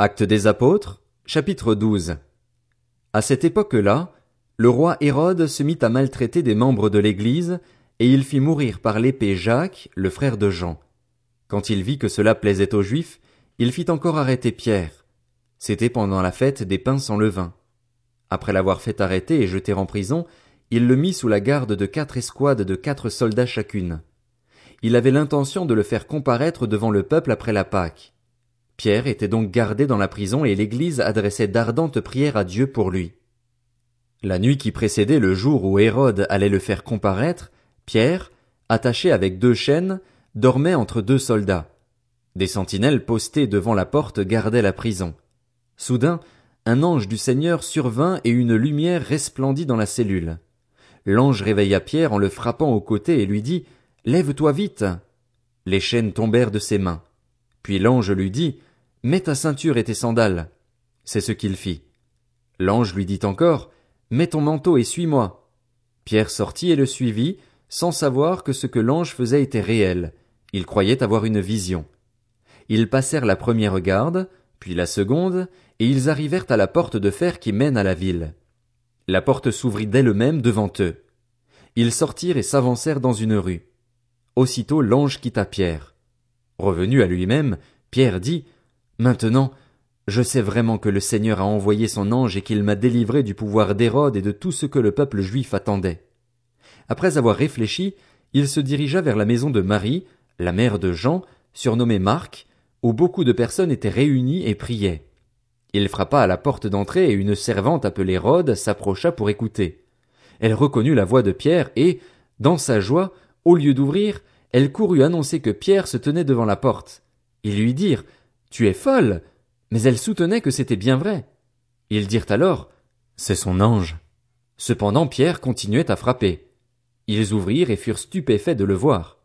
Actes des apôtres, chapitre 12. À cette époque-là, le roi Hérode se mit à maltraiter des membres de l'église, et il fit mourir par l'épée Jacques, le frère de Jean. Quand il vit que cela plaisait aux Juifs, il fit encore arrêter Pierre. C'était pendant la fête des pains sans levain. Après l'avoir fait arrêter et jeter en prison, il le mit sous la garde de quatre escouades de quatre soldats chacune. Il avait l'intention de le faire comparaître devant le peuple après la Pâque. Pierre était donc gardé dans la prison et l'église adressait d'ardentes prières à Dieu pour lui. La nuit qui précédait le jour où Hérode allait le faire comparaître, Pierre, attaché avec deux chaînes, dormait entre deux soldats. Des sentinelles postées devant la porte gardaient la prison. Soudain, un ange du Seigneur survint et une lumière resplendit dans la cellule. L'ange réveilla Pierre en le frappant au côté et lui dit, Lève-toi vite. Les chaînes tombèrent de ses mains. Puis l'ange lui dit, Mets ta ceinture et tes sandales. C'est ce qu'il fit. L'ange lui dit encore, Mets ton manteau et suis-moi. Pierre sortit et le suivit, sans savoir que ce que l'ange faisait était réel. Il croyait avoir une vision. Ils passèrent la première garde, puis la seconde, et ils arrivèrent à la porte de fer qui mène à la ville. La porte s'ouvrit d'elle-même devant eux. Ils sortirent et s'avancèrent dans une rue. Aussitôt l'ange quitta Pierre. Revenu à lui-même, Pierre dit, Maintenant, je sais vraiment que le Seigneur a envoyé son ange et qu'il m'a délivré du pouvoir d'Hérode et de tout ce que le peuple juif attendait. Après avoir réfléchi, il se dirigea vers la maison de Marie, la mère de Jean, surnommée Marc, où beaucoup de personnes étaient réunies et priaient. Il frappa à la porte d'entrée et une servante appelée Rhodes s'approcha pour écouter. Elle reconnut la voix de Pierre et, dans sa joie, au lieu d'ouvrir, elle courut annoncer que Pierre se tenait devant la porte. Ils lui dirent, Tu es folle! Mais elle soutenait que c'était bien vrai. Ils dirent alors, C'est son ange. Cependant Pierre continuait à frapper. Ils ouvrirent et furent stupéfaits de le voir.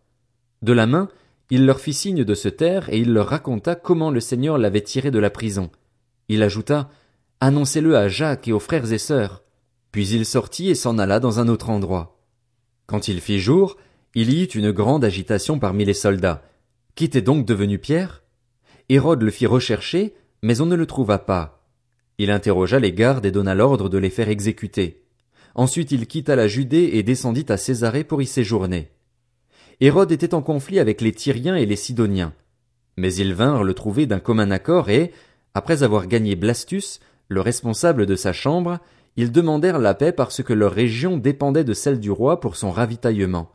De la main, il leur fit signe de se taire et il leur raconta comment le Seigneur l'avait tiré de la prison. Il ajouta Annoncez-le à Jacques et aux frères et sœurs. Puis il sortit et s'en alla dans un autre endroit. Quand il fit jour, il y eut une grande agitation parmi les soldats. Qu'était donc devenu Pierre? Hérode le fit rechercher, mais on ne le trouva pas. Il interrogea les gardes et donna l'ordre de les faire exécuter. Ensuite il quitta la Judée et descendit à Césarée pour y séjourner. Hérode était en conflit avec les Tyriens et les Sidoniens. Mais ils vinrent le trouver d'un commun accord et, après avoir gagné Blastus, le responsable de sa chambre, ils demandèrent la paix parce que leur région dépendait de celle du roi pour son ravitaillement.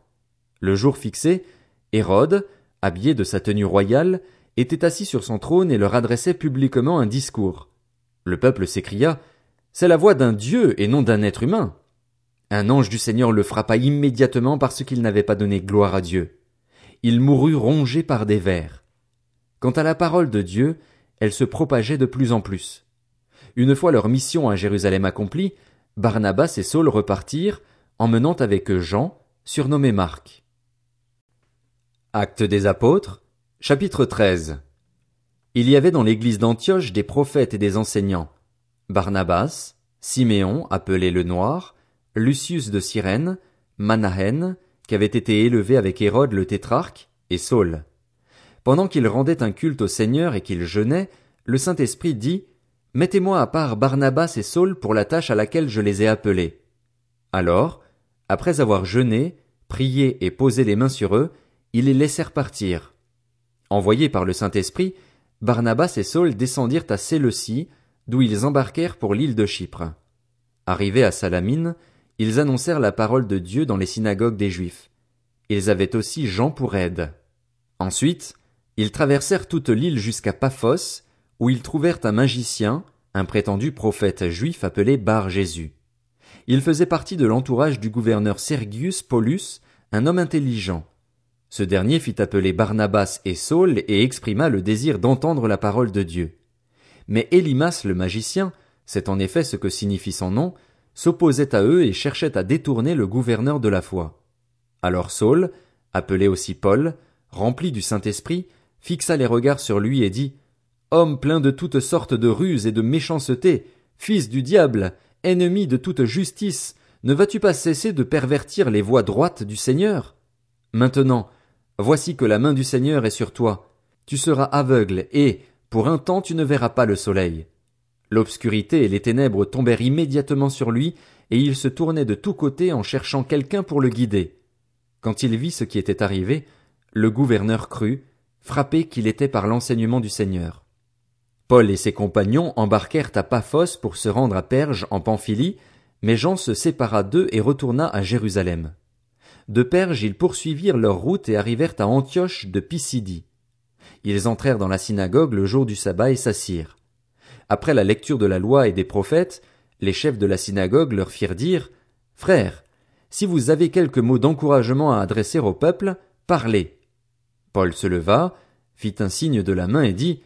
Le jour fixé, Hérode, habillé de sa tenue royale, était assis sur son trône et leur adressait publiquement un discours. Le peuple s'écria C'est la voix d'un Dieu et non d'un être humain. Un ange du Seigneur le frappa immédiatement parce qu'il n'avait pas donné gloire à Dieu. Il mourut rongé par des vers. Quant à la parole de Dieu, elle se propageait de plus en plus. Une fois leur mission à Jérusalem accomplie, Barnabas et Saul repartirent, emmenant avec eux Jean, surnommé Marc. Actes des apôtres, chapitre 13. Il y avait dans l'église d'Antioche des prophètes et des enseignants. Barnabas, Siméon, appelé le Noir, Lucius de Cyrène, Manahen, qui avait été élevé avec Hérode le tétrarque, et Saul. Pendant qu'ils rendaient un culte au Seigneur et qu'ils jeûnaient, le Saint-Esprit dit, Mettez-moi à part Barnabas et Saul pour la tâche à laquelle je les ai appelés. Alors, après avoir jeûné, prié et posé les mains sur eux, ils les laissèrent partir. Envoyés par le Saint-Esprit, Barnabas et Saul descendirent à Séleucie, d'où ils embarquèrent pour l'île de Chypre. Arrivés à Salamine, ils annoncèrent la parole de Dieu dans les synagogues des Juifs. Ils avaient aussi Jean pour aide. Ensuite, ils traversèrent toute l'île jusqu'à Paphos, où ils trouvèrent un magicien, un prétendu prophète juif appelé Bar Jésus. Il faisait partie de l'entourage du gouverneur Sergius Paulus, un homme intelligent. Ce dernier fit appeler Barnabas et Saul et exprima le désir d'entendre la parole de Dieu. Mais Élimas le magicien, c'est en effet ce que signifie son nom, s'opposait à eux et cherchait à détourner le gouverneur de la foi. Alors Saul, appelé aussi Paul, rempli du Saint-Esprit, fixa les regards sur lui et dit Homme plein de toutes sortes de ruses et de méchanceté, fils du diable, ennemi de toute justice, ne vas-tu pas cesser de pervertir les voies droites du Seigneur? Maintenant, voici que la main du Seigneur est sur toi. Tu seras aveugle et, Pour un temps tu ne verras pas le soleil. L'obscurité et les ténèbres tombèrent immédiatement sur lui, et il se tournait de tous côtés en cherchant quelqu'un pour le guider. Quand il vit ce qui était arrivé, le gouverneur crut, frappé qu'il était par l'enseignement du Seigneur. Paul et ses compagnons embarquèrent à Paphos pour se rendre à Perge en Pamphylie, mais Jean se sépara d'eux et retourna à Jérusalem. De Perge ils poursuivirent leur route et arrivèrent à Antioche de Pisidie. Ils entrèrent dans la synagogue le jour du sabbat et s'assirent. Après la lecture de la loi et des prophètes, les chefs de la synagogue leur firent dire, Frères, si vous avez quelques mots d'encouragement à adresser au peuple, parlez. Paul se leva, fit un signe de la main et dit,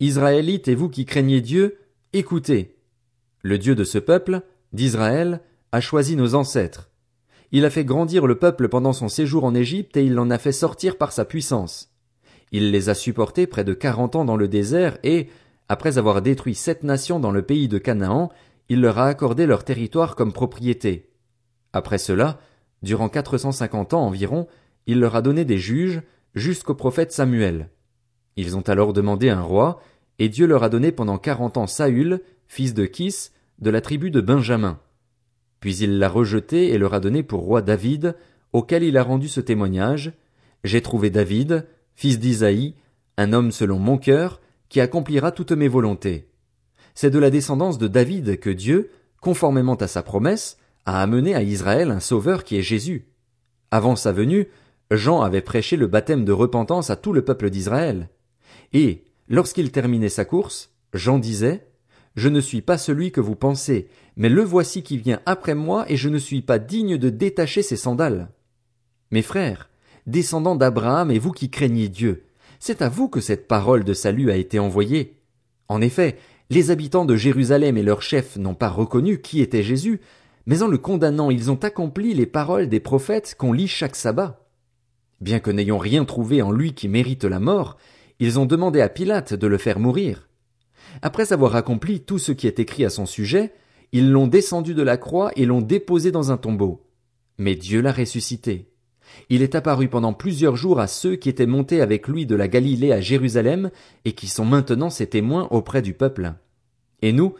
Israélites et vous qui craignez Dieu, écoutez. Le Dieu de ce peuple, d'Israël, a choisi nos ancêtres. Il a fait grandir le peuple pendant son séjour en Égypte et il l'en a fait sortir par sa puissance. Il les a supportés près de quarante ans dans le désert et, après avoir détruit sept nations dans le pays de Canaan, il leur a accordé leur territoire comme propriété. Après cela, durant quatre cent cinquante ans environ, il leur a donné des juges, jusqu'au prophète Samuel. Ils ont alors demandé un roi, et Dieu leur a donné pendant quarante ans Saül, fils de Kis, de la tribu de Benjamin. Puis il l'a rejeté et leur a donné pour roi David, auquel il a rendu ce témoignage. J'ai trouvé David, fils d'Isaïe, un homme selon mon cœur, qui accomplira toutes mes volontés. C'est de la descendance de David que Dieu, conformément à sa promesse, a amené à Israël un sauveur qui est Jésus. Avant sa venue, Jean avait prêché le baptême de repentance à tout le peuple d'Israël. Et, lorsqu'il terminait sa course, Jean disait, Je ne suis pas celui que vous pensez, mais le voici qui vient après moi et je ne suis pas digne de détacher ses sandales. Mes frères, descendants d'Abraham et vous qui craignez Dieu, c'est à vous que cette parole de salut a été envoyée. En effet, les habitants de Jérusalem et leurs chefs n'ont pas reconnu qui était Jésus, mais en le condamnant ils ont accompli les paroles des prophètes qu'on lit chaque sabbat. Bien que n'ayant rien trouvé en lui qui mérite la mort, ils ont demandé à Pilate de le faire mourir. Après avoir accompli tout ce qui est écrit à son sujet, ils l'ont descendu de la croix et l'ont déposé dans un tombeau. Mais Dieu l'a ressuscité. Il est apparu pendant plusieurs jours à ceux qui étaient montés avec lui de la Galilée à Jérusalem et qui sont maintenant ses témoins auprès du peuple. Et nous,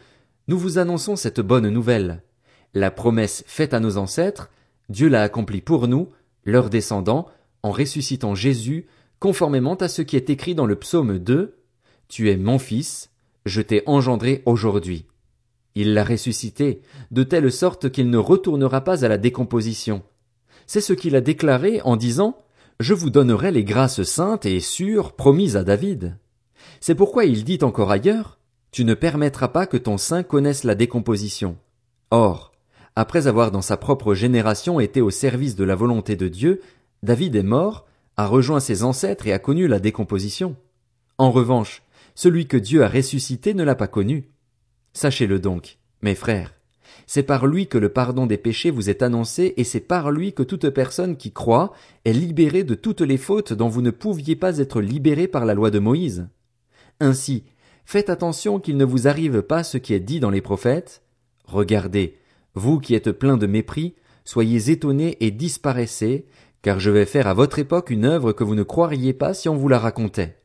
nous vous annonçons cette bonne nouvelle. La promesse faite à nos ancêtres, Dieu l'a accomplie pour nous, leurs descendants, en ressuscitant Jésus, conformément à ce qui est écrit dans le psaume 2, Tu es mon fils, je t'ai engendré aujourd'hui. Il l'a ressuscité, de telle sorte qu'il ne retournera pas à la décomposition. C'est ce qu'il a déclaré en disant, Je vous donnerai les grâces saintes et sûres promises à David. C'est pourquoi il dit encore ailleurs, Tu ne permettras pas que ton sein connaisse la décomposition. Or, après avoir dans sa propre génération été au service de la volonté de Dieu, David est mort, a rejoint ses ancêtres et a connu la décomposition. En revanche, celui que Dieu a ressuscité ne l'a pas connu. Sachez-le donc, mes frères, c'est par lui que le pardon des péchés vous est annoncé et c'est par lui que toute personne qui croit est libérée de toutes les fautes dont vous ne pouviez pas être libérés par la loi de Moïse. Ainsi, faites attention qu'il ne vous arrive pas ce qui est dit dans les prophètes. Regardez, vous qui êtes pleins de mépris, soyez étonnés et disparaissez, car je vais faire à votre époque une œuvre que vous ne croiriez pas si on vous la racontait.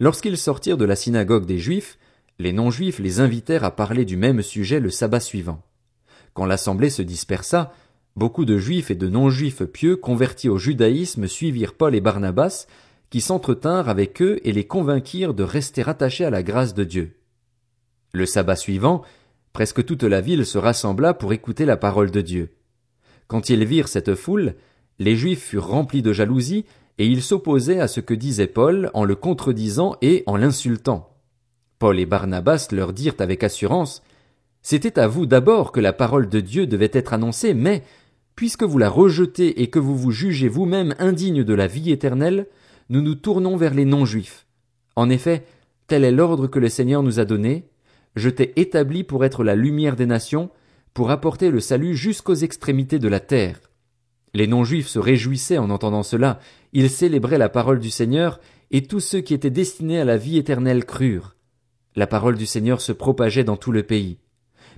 Lorsqu'ils sortirent de la synagogue des Juifs, les non-juifs les invitèrent à parler du même sujet le sabbat suivant. Quand l'assemblée se dispersa, beaucoup de juifs et de non-juifs pieux convertis au judaïsme suivirent Paul et Barnabas, qui s'entretinrent avec eux et les convainquirent de rester attachés à la grâce de Dieu. Le sabbat suivant, Presque toute la ville se rassembla pour écouter la parole de Dieu. Quand ils virent cette foule, les Juifs furent remplis de jalousie, et ils s'opposaient à ce que disait Paul en le contredisant et en l'insultant. Paul et Barnabas leur dirent avec assurance C'était à vous d'abord que la parole de Dieu devait être annoncée, mais, puisque vous la rejetez et que vous vous jugez vous-même indigne de la vie éternelle, nous nous tournons vers les non-juifs. En effet, tel est l'ordre que le Seigneur nous a donné, je t'ai établi pour être la lumière des nations, pour apporter le salut jusqu'aux extrémités de la terre. Les non-juifs se réjouissaient en entendant cela, ils célébraient la parole du Seigneur, et tous ceux qui étaient destinés à la vie éternelle crurent. La parole du Seigneur se propageait dans tout le pays.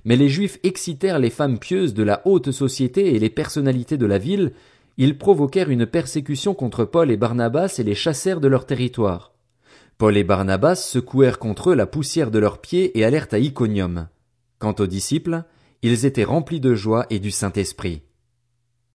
Mais les Juifs excitèrent les femmes pieuses de la haute société et les personnalités de la ville, ils provoquèrent une persécution contre Paul et Barnabas et les chassèrent de leur territoire. Paul et Barnabas secouèrent contre eux la poussière de leurs pieds et allèrent à Iconium. Quant aux disciples, ils étaient remplis de joie et du Saint-Esprit.